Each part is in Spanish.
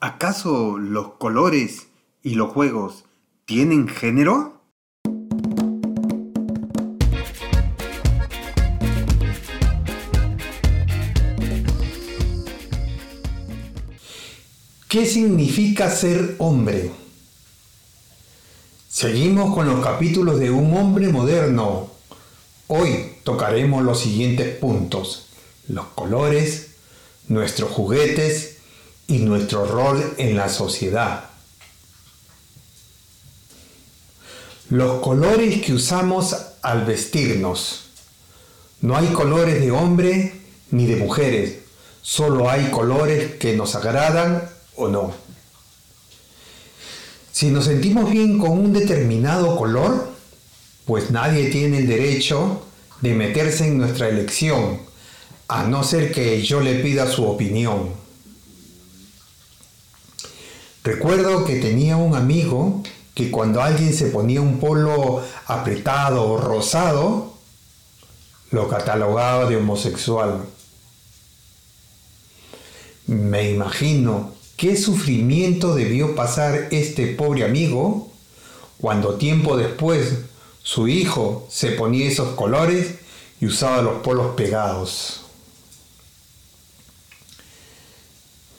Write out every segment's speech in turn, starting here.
¿Acaso los colores y los juegos tienen género? ¿Qué significa ser hombre? Seguimos con los capítulos de Un hombre moderno. Hoy tocaremos los siguientes puntos. Los colores, nuestros juguetes y nuestro rol en la sociedad. Los colores que usamos al vestirnos. No hay colores de hombre ni de mujeres, solo hay colores que nos agradan o no. Si nos sentimos bien con un determinado color, pues nadie tiene el derecho de meterse en nuestra elección, a no ser que yo le pida su opinión. Recuerdo que tenía un amigo que cuando alguien se ponía un polo apretado o rosado, lo catalogaba de homosexual. Me imagino qué sufrimiento debió pasar este pobre amigo cuando tiempo después su hijo se ponía esos colores y usaba los polos pegados.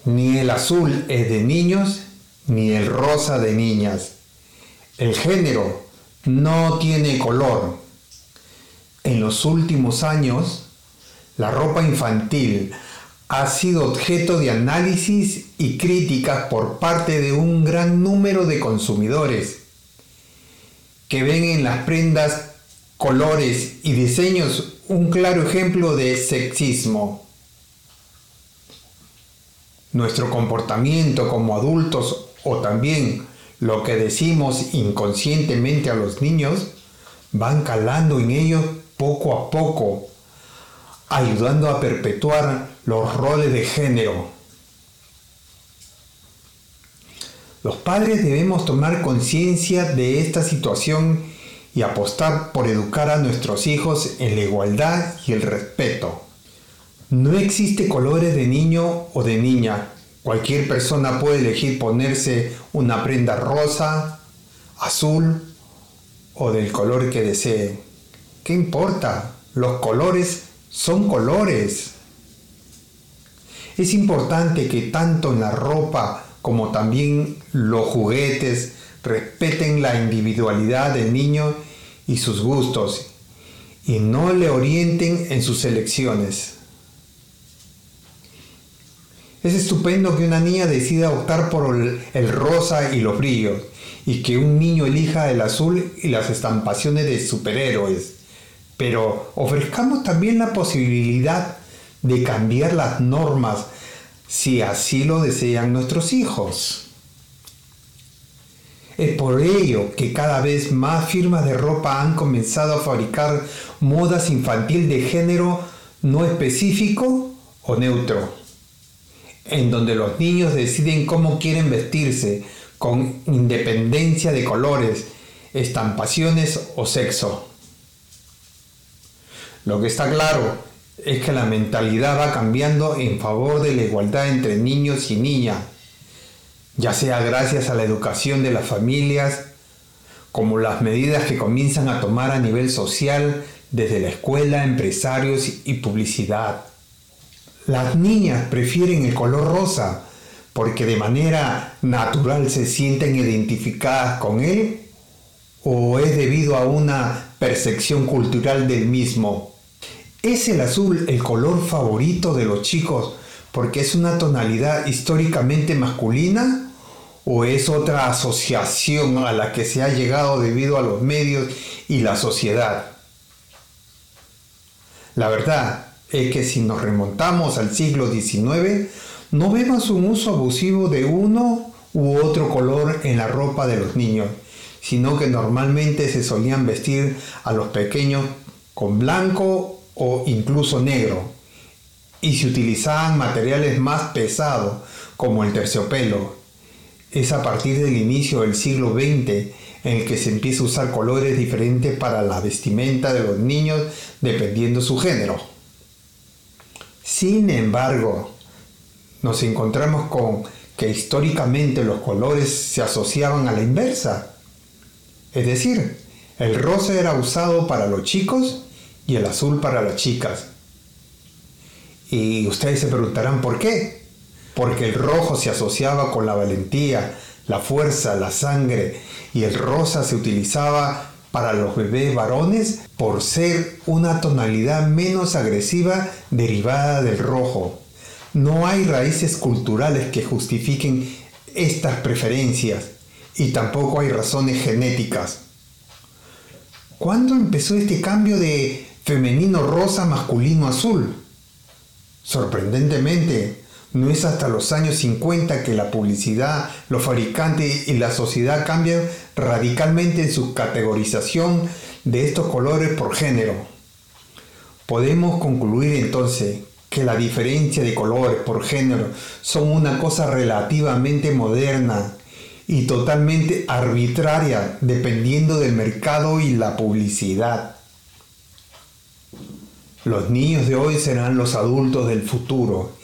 Ni el azul es de niños ni el rosa de niñas. El género no tiene color. En los últimos años, la ropa infantil ha sido objeto de análisis y críticas por parte de un gran número de consumidores que ven en las prendas colores y diseños un claro ejemplo de sexismo. Nuestro comportamiento como adultos o también lo que decimos inconscientemente a los niños van calando en ellos poco a poco, ayudando a perpetuar los roles de género. Los padres debemos tomar conciencia de esta situación y apostar por educar a nuestros hijos en la igualdad y el respeto. No existe colores de niño o de niña, Cualquier persona puede elegir ponerse una prenda rosa, azul o del color que desee. ¿Qué importa? Los colores son colores. Es importante que tanto en la ropa como también los juguetes respeten la individualidad del niño y sus gustos y no le orienten en sus elecciones. Es estupendo que una niña decida optar por el, rosa y los brillos, y que un niño elija el azul y las estampaciones de superhéroes. Pero ofrezcamos también la posibilidad de cambiar las normas si así lo desean nuestros hijos. Es por ello que cada vez más firmas de ropa han comenzado a fabricar modas infantil de género no específico o neutro en donde los niños deciden cómo quieren vestirse, con independencia de colores, estampaciones o sexo. Lo que está claro es que la mentalidad va cambiando en favor de la igualdad entre niños y niñas, ya sea gracias a la educación de las familias, como las medidas que comienzan a tomar a nivel social desde la escuela, empresarios y publicidad. Las niñas prefieren el color rosa porque de manera natural se sienten identificadas con él o es debido a una percepción cultural del mismo. ¿Es el azul el color favorito de los chicos porque es una tonalidad históricamente masculina? ¿O es otra asociación a la que se ha llegado debido a los medios y la sociedad? La verdad es que si nos remontamos al siglo XIX, no vemos un uso abusivo de uno u otro color en la ropa de los niños, sino que normalmente se solían vestir a los pequeños con blanco o incluso negro, y se utilizaban materiales más pesados como el terciopelo. Es a partir del inicio del siglo XX en el que se empieza a usar colores diferentes para la vestimenta de los niños dependiendo su género. Sin embargo, nos encontramos con que históricamente los colores se asociaban a la inversa. Es decir, el rosa era usado para los chicos y el azul para las chicas. Y ustedes se preguntarán por qué. Porque el rojo se asociaba con la valentía, la fuerza, la sangre, y el rosa se utilizaba para los bebés varones por ser una tonalidad menos agresiva derivada del rojo. No hay raíces culturales que justifiquen estas preferencias y tampoco hay razones genéticas. ¿Cuándo empezó este cambio de femenino rosa masculino azul? Sorprendentemente, no es hasta los años 50 que la publicidad, los fabricantes y la sociedad cambian radicalmente en su categorización de estos colores por género. Podemos concluir entonces que la diferencia de colores por género son una cosa relativamente moderna y totalmente arbitraria dependiendo del mercado y la publicidad. Los niños de hoy serán los adultos del futuro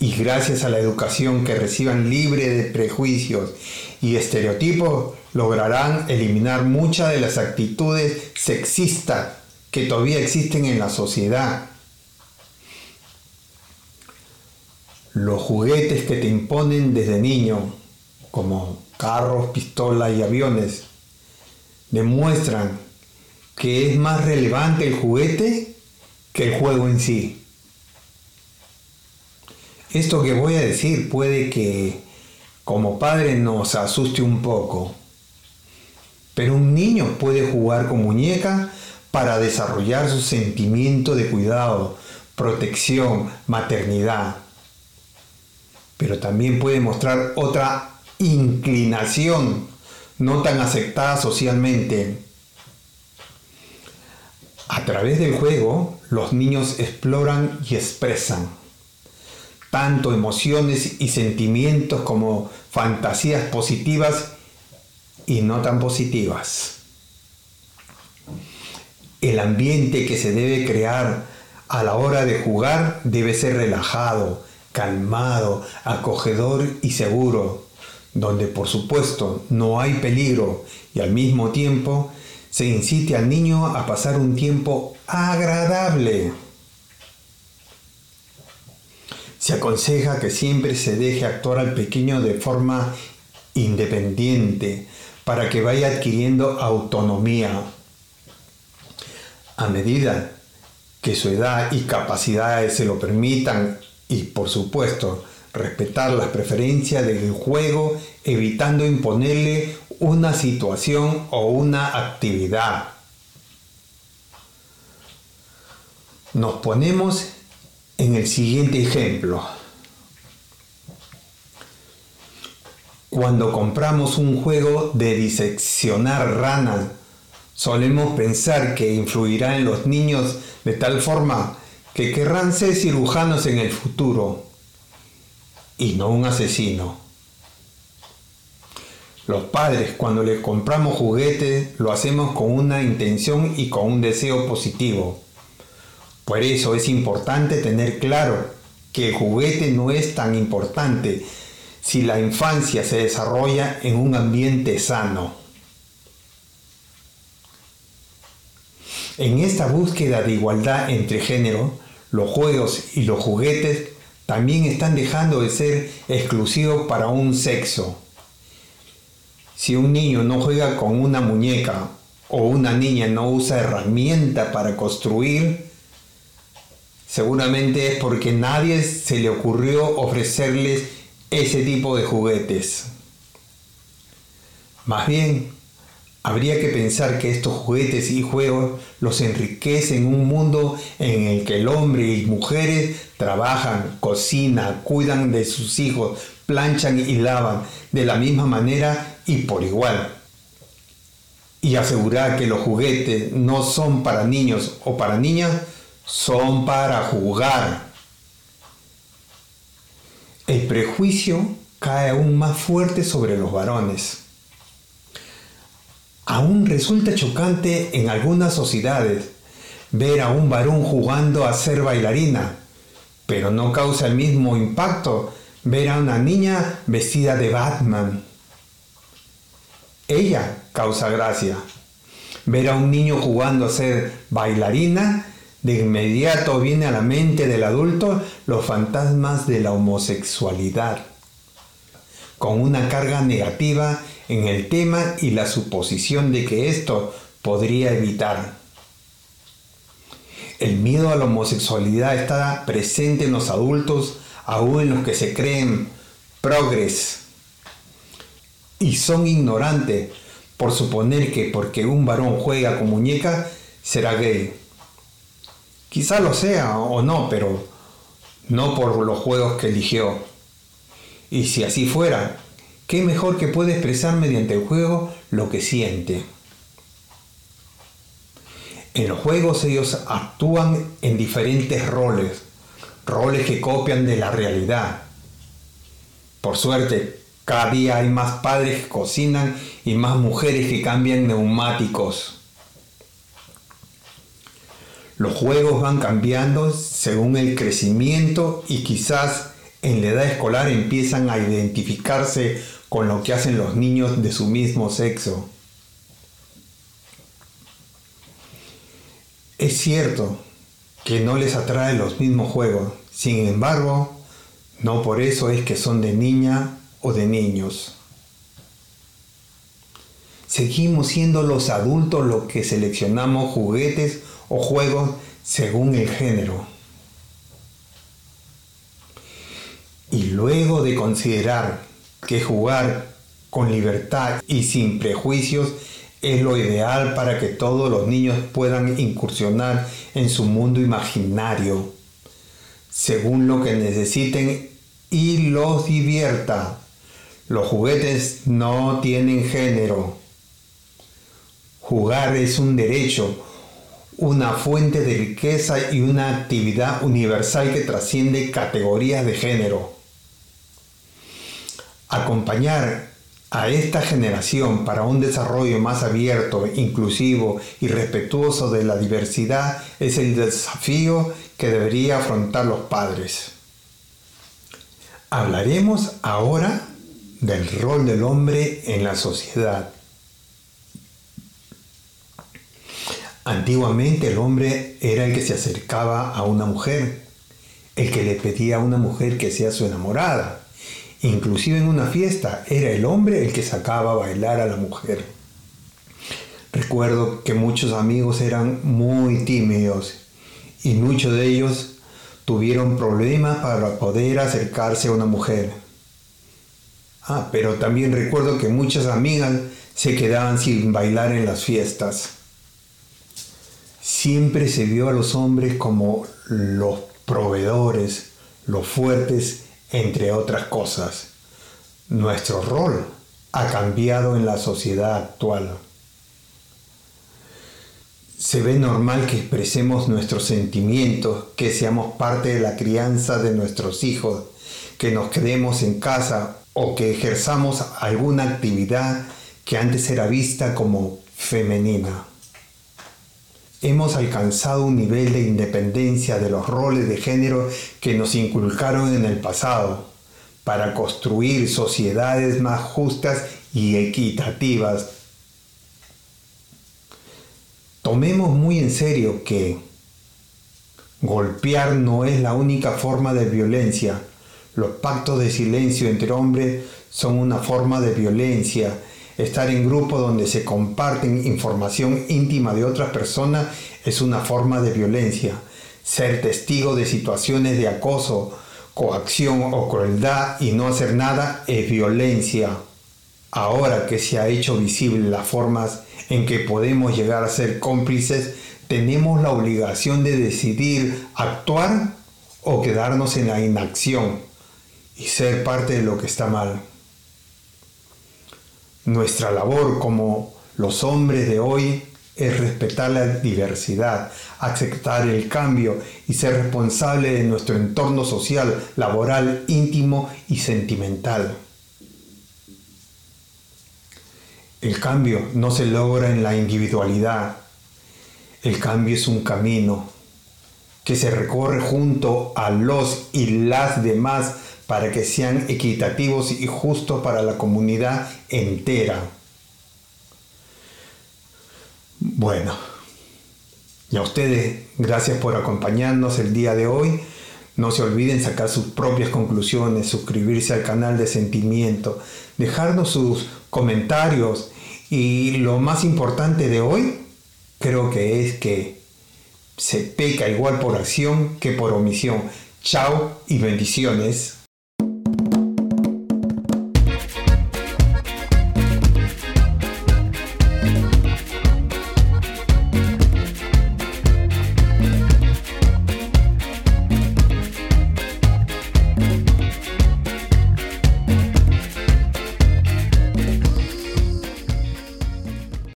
y gracias a la educación que reciban libre de prejuicios y estereotipos lograrán eliminar muchas de las actitudes sexistas que todavía existen en la sociedad. Los juguetes que te imponen desde niño, como carros, pistolas y aviones, demuestran que es más relevante el juguete que el juego en sí. Esto que voy a decir puede que como padre nos asuste un poco, pero un niño puede jugar con muñeca para desarrollar su sentimiento de cuidado, protección, maternidad. Pero también puede mostrar otra inclinación no tan aceptada socialmente. A través del juego, los niños exploran y expresan tanto emociones y sentimientos como fantasías positivas y no tan positivas. El ambiente que se debe crear a la hora de jugar debe ser relajado, calmado, acogedor y seguro, donde por supuesto no hay peligro y al mismo tiempo se incite al niño a pasar un tiempo agradable. Se aconseja que siempre se deje actuar al pequeño de forma independiente para que vaya adquiriendo autonomía. A medida que su edad y capacidades se lo permitan y por supuesto respetar las preferencias del juego evitando imponerle una situación o una actividad. Nos ponemos en el siguiente ejemplo. Cuando compramos un juego de diseccionar ranas, solemos pensar que influirá en los niños de tal forma que querrán ser cirujanos en el futuro y no un asesino. Los padres cuando les compramos juguetes lo hacemos con una intención y con un deseo positivo por eso es importante tener claro que el juguete no es tan importante si la infancia se desarrolla en un ambiente sano. En esta búsqueda de igualdad entre género, los juegos y los juguetes también están dejando de ser exclusivos para un sexo. Si un niño no juega con una muñeca o una niña no usa herramienta para construir, seguramente es porque nadie se le ocurrió ofrecerles ese tipo de juguetes. Más bien, habría que pensar que estos juguetes y juegos los enriquecen un mundo en el que el hombre y mujeres trabajan, cocinan, cuidan de sus hijos, planchan y lavan de la misma manera y por igual. Y asegurar que los juguetes no son para niños o para niñas son para jugar. El prejuicio cae aún más fuerte sobre los varones. Aún resulta chocante en algunas sociedades ver a un varón jugando a ser bailarina, pero no causa el mismo impacto ver a una niña vestida de Batman. Ella causa gracia. Ver a un niño jugando a ser bailarina, de inmediato viene a la mente del adulto los fantasmas de la homosexualidad, con una carga negativa en el tema y la suposición de que esto podría evitar. El miedo a la homosexualidad está presente en los adultos, aún en los que se creen progres y son ignorantes por suponer que porque un varón juega con muñeca será gay. Quizá lo sea o no, pero no por los juegos que eligió. Y si así fuera, qué mejor que puede expresar mediante el juego lo que siente. En los juegos ellos actúan en diferentes roles, roles que copian de la realidad. Por suerte, cada día hay más padres que cocinan y más mujeres que cambian neumáticos. Los juegos van cambiando según el crecimiento y quizás en la edad escolar empiezan a identificarse con lo que hacen los niños de su mismo sexo. Es cierto que no les atrae los mismos juegos, sin embargo, no por eso es que son de niña o de niños. Seguimos siendo los adultos los que seleccionamos juguetes o juegos según el género. Y luego de considerar que jugar con libertad y sin prejuicios es lo ideal para que todos los niños puedan incursionar en su mundo imaginario, según lo que necesiten y los divierta. Los juguetes no tienen género. Jugar es un derecho, una fuente de riqueza y una actividad universal que trasciende categorías de género. Acompañar a esta generación para un desarrollo más abierto, inclusivo y respetuoso de la diversidad es el desafío que debería afrontar los padres. Hablaremos ahora del rol del hombre en la sociedad. Antiguamente el hombre era el que se acercaba a una mujer, el que le pedía a una mujer que sea su enamorada. Inclusive en una fiesta era el hombre el que sacaba a bailar a la mujer. Recuerdo que muchos amigos eran muy tímidos y muchos de ellos tuvieron problemas para poder acercarse a una mujer. Ah, pero también recuerdo que muchas amigas se quedaban sin bailar en las fiestas siempre se vio a los hombres como los proveedores, los fuertes, entre otras cosas. Nuestro rol ha cambiado en la sociedad actual. Se ve normal que expresemos nuestros sentimientos, que seamos parte de la crianza de nuestros hijos, que nos quedemos en casa o que ejerzamos alguna actividad que antes era vista como femenina. Hemos alcanzado un nivel de independencia de los roles de género que nos inculcaron en el pasado para construir sociedades más justas y equitativas. Tomemos muy en serio que golpear no es la única forma de violencia. Los pactos de silencio entre hombres son una forma de violencia Estar en grupos donde se comparten información íntima de otras personas es una forma de violencia. Ser testigo de situaciones de acoso, coacción o crueldad y no hacer nada es violencia. Ahora que se ha hecho visible las formas en que podemos llegar a ser cómplices, tenemos la obligación de decidir actuar o quedarnos en la inacción y ser parte de lo que está mal. Nuestra labor como los hombres de hoy es respetar la diversidad, aceptar el cambio y ser responsable de nuestro entorno social, laboral, íntimo y sentimental. El cambio no se logra en la individualidad. El cambio es un camino que se recorre junto a los y las demás para que sean equitativos y justos para la comunidad entera. Bueno, y a ustedes, gracias por acompañarnos el día de hoy. No se olviden sacar sus propias conclusiones, suscribirse al canal de Sentimiento, dejarnos sus comentarios y lo más importante de hoy creo que es que se peca igual por acción que por omisión. Chao y bendiciones.